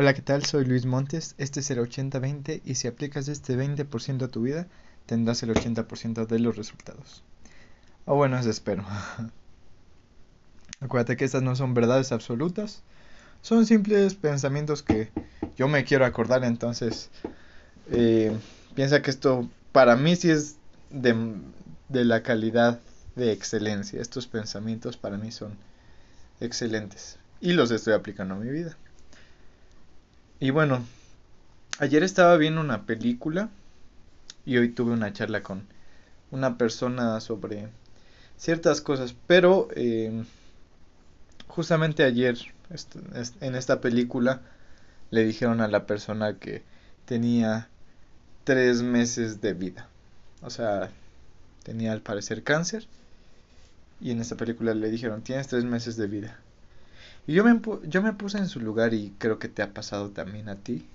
Hola, ¿qué tal? Soy Luis Montes. Este es el 80-20 y si aplicas este 20% a tu vida, tendrás el 80% de los resultados. O bueno, eso espero. Acuérdate que estas no son verdades absolutas, son simples pensamientos que yo me quiero acordar, entonces eh, piensa que esto para mí sí es de, de la calidad de excelencia. Estos pensamientos para mí son excelentes y los estoy aplicando a mi vida. Y bueno, ayer estaba viendo una película y hoy tuve una charla con una persona sobre ciertas cosas, pero eh, justamente ayer en esta película le dijeron a la persona que tenía tres meses de vida. O sea, tenía al parecer cáncer. Y en esta película le dijeron, tienes tres meses de vida. Y yo me, yo me puse en su lugar y creo que te ha pasado también a ti.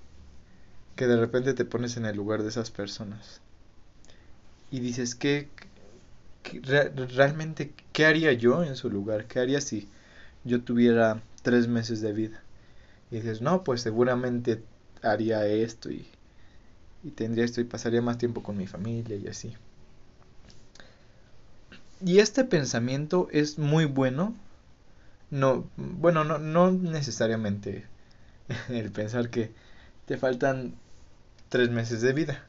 Que de repente te pones en el lugar de esas personas. Y dices, ¿qué, realmente, qué haría yo en su lugar? ¿Qué haría si yo tuviera tres meses de vida? Y dices, no, pues seguramente haría esto y, y tendría esto y pasaría más tiempo con mi familia y así. Y este pensamiento es muy bueno no, bueno, no, no necesariamente el pensar que te faltan tres meses de vida,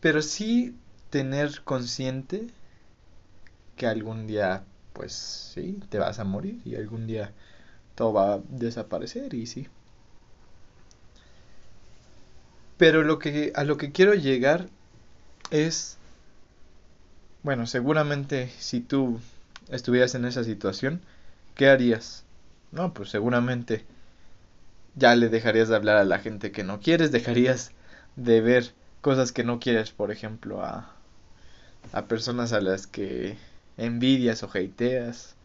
pero sí tener consciente que algún día, pues sí, te vas a morir y algún día todo va a desaparecer y sí. Pero lo que a lo que quiero llegar es bueno, seguramente si tú estuvieras en esa situación, ¿qué harías? No, pues seguramente ya le dejarías de hablar a la gente que no quieres, dejarías de ver cosas que no quieres, por ejemplo, a, a personas a las que envidias o hateas.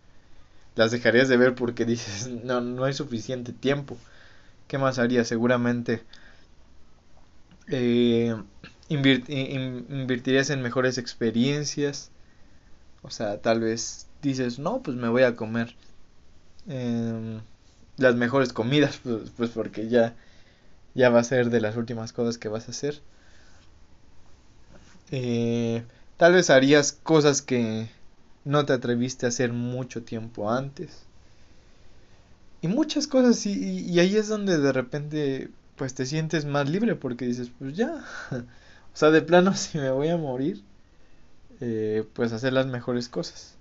Las dejarías de ver porque dices, no, no hay suficiente tiempo. ¿Qué más harías? Seguramente eh, invertirías en mejores experiencias. O sea, tal vez dices, no, pues me voy a comer Em, las mejores comidas, pues, pues, porque ya, ya va a ser de las últimas cosas que vas a hacer. Eh, tal vez harías cosas que no te atreviste a hacer mucho tiempo antes. Y muchas cosas, y, y ahí es donde de repente pues te sientes más libre porque dices, pues ya, o sea, de plano si me voy a morir, eh, pues hacer las mejores cosas.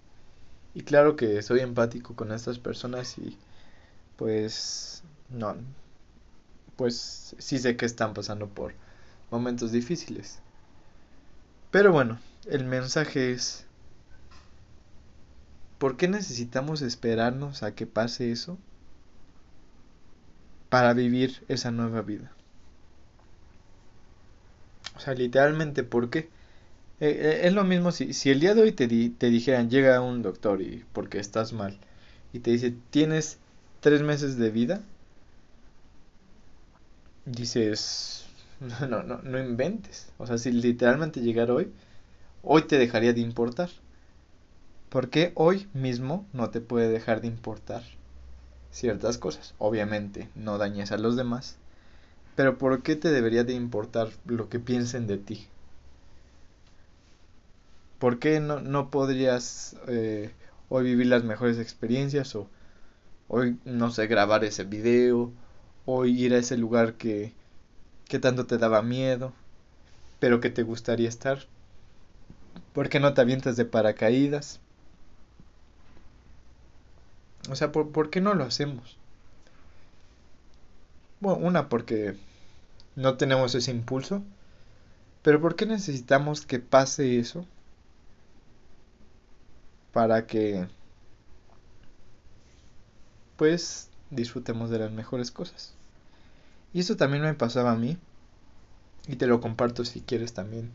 Y claro que soy empático con estas personas y pues no, pues sí sé que están pasando por momentos difíciles. Pero bueno, el mensaje es, ¿por qué necesitamos esperarnos a que pase eso para vivir esa nueva vida? O sea, literalmente, ¿por qué? Eh, eh, es lo mismo si, si el día de hoy te, te dijeran, llega un doctor y porque estás mal, y te dice, tienes tres meses de vida, dices, no, no, no inventes. O sea, si literalmente llegara hoy, hoy te dejaría de importar. Porque hoy mismo no te puede dejar de importar ciertas cosas. Obviamente, no dañes a los demás. Pero ¿por qué te debería de importar lo que piensen de ti? ¿Por qué no, no podrías eh, hoy vivir las mejores experiencias o hoy, no sé, grabar ese video, hoy ir a ese lugar que, que tanto te daba miedo, pero que te gustaría estar? ¿Por qué no te avientas de paracaídas? O sea, ¿por, ¿por qué no lo hacemos? Bueno, una porque no tenemos ese impulso, pero ¿por qué necesitamos que pase eso para que pues disfrutemos de las mejores cosas. Y eso también me pasaba a mí. Y te lo comparto si quieres también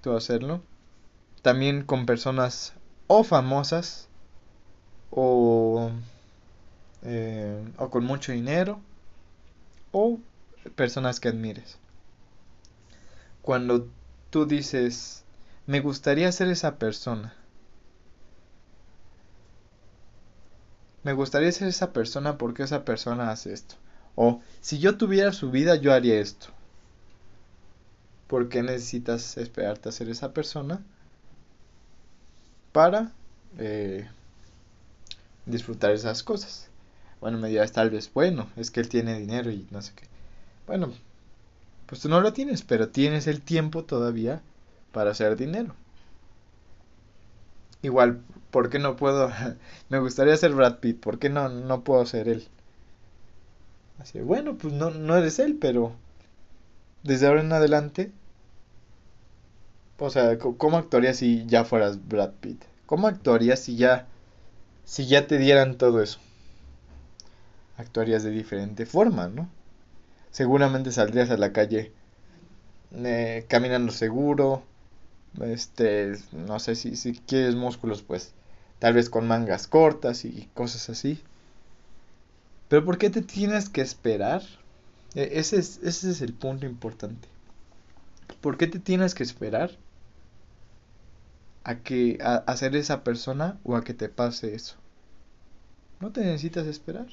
tú hacerlo. También con personas o famosas o, eh, o con mucho dinero o personas que admires. Cuando tú dices, me gustaría ser esa persona me gustaría ser esa persona porque esa persona hace esto. O si yo tuviera su vida, yo haría esto. ¿Por qué necesitas esperarte a ser esa persona? Para eh, disfrutar esas cosas. Bueno, me dirás tal vez, bueno, es que él tiene dinero y no sé qué. Bueno, pues tú no lo tienes, pero tienes el tiempo todavía para hacer dinero. Igual, ¿por qué no puedo? me gustaría ser Brad Pitt, ¿por qué no, no puedo ser él? Así, bueno, pues no, no eres él, pero desde ahora en adelante, o sea, ¿cómo actuarías si ya fueras Brad Pitt? ¿Cómo actuarías si ya, si ya te dieran todo eso? Actuarías de diferente forma, ¿no? Seguramente saldrías a la calle eh, caminando seguro, este, no sé si, si quieres músculos, pues tal vez con mangas cortas y cosas así. Pero ¿por qué te tienes que esperar? E, ese es, ese es el punto importante. ¿Por qué te tienes que esperar a que a, a ser esa persona o a que te pase eso? No te necesitas esperar.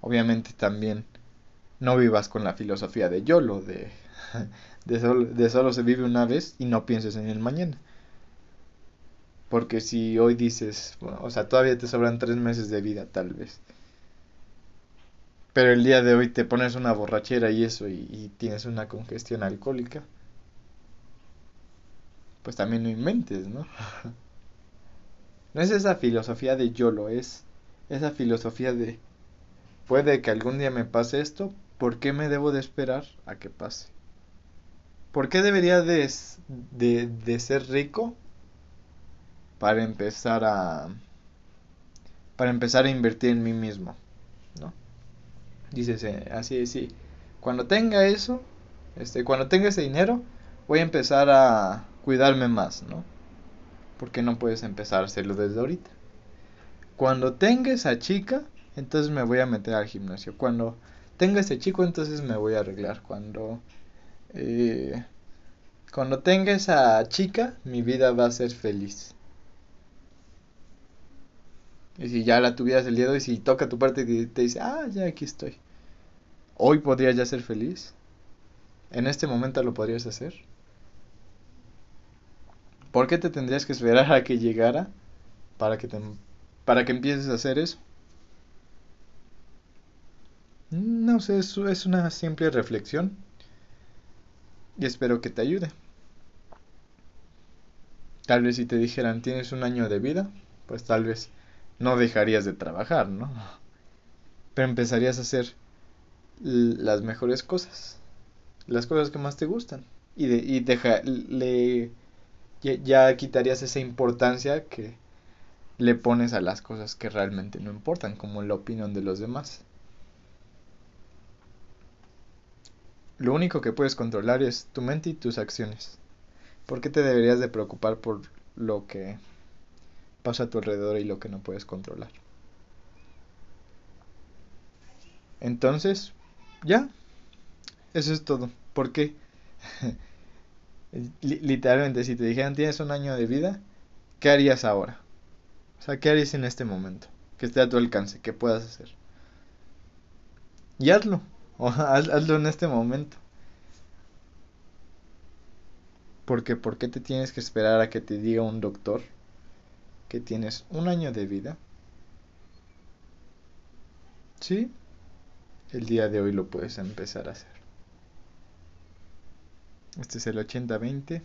Obviamente también no vivas con la filosofía de YOLO, de, de, solo, de solo se vive una vez y no pienses en el mañana. Porque si hoy dices, o sea, todavía te sobran tres meses de vida tal vez. Pero el día de hoy te pones una borrachera y eso y, tienes una congestión alcohólica. Pues también no inventes, ¿no? no es esa filosofía de YOLO, es esa filosofía de puede que algún día me pase esto, ¿por qué me debo de esperar a que pase? ¿Por qué debería de, de, ser rico para empezar a para empezar a invertir en mí mismo? ¿No? Dices así, sí. Cuando tenga eso, este, cuando tenga ese dinero, voy a empezar a cuidarme más, ¿no? Porque no puedes empezar a hacerlo desde ahorita. Cuando tenga esa chica, entonces me voy a meter al gimnasio. Cuando tenga ese chico, entonces me voy a arreglar. Cuando eh, cuando tenga esa chica, mi vida va a ser feliz. Y si ya la tuvieras el día de hoy, si toca tu parte y te dice, ah, ya aquí estoy. Hoy podría ya ser feliz. En este momento lo podrías hacer. ¿Por qué te tendrías que esperar a que llegara para que, te, para que empieces a hacer eso? No sé, eso es una simple reflexión y espero que te ayude. Tal vez si te dijeran tienes un año de vida, pues tal vez no dejarías de trabajar, ¿no? Pero empezarías a hacer las mejores cosas, las cosas que más te gustan y, de, y deja, le, ya quitarías esa importancia que le pones a las cosas que realmente no importan, como la opinión de los demás. Lo único que puedes controlar es tu mente y tus acciones. ¿Por qué te deberías de preocupar por lo que pasa a tu alrededor y lo que no puedes controlar? Entonces, ya. Eso es todo. ¿Por qué? Literalmente, si te dijeran tienes un año de vida, ¿qué harías ahora? O sea, ¿qué harías en este momento? Que esté a tu alcance, que puedas hacer. Y hazlo. Hazlo en este momento. Porque ¿por qué te tienes que esperar a que te diga un doctor que tienes un año de vida? Sí, el día de hoy lo puedes empezar a hacer. Este es el 80-20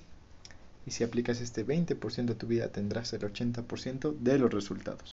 y si aplicas este 20% de tu vida tendrás el 80% de los resultados.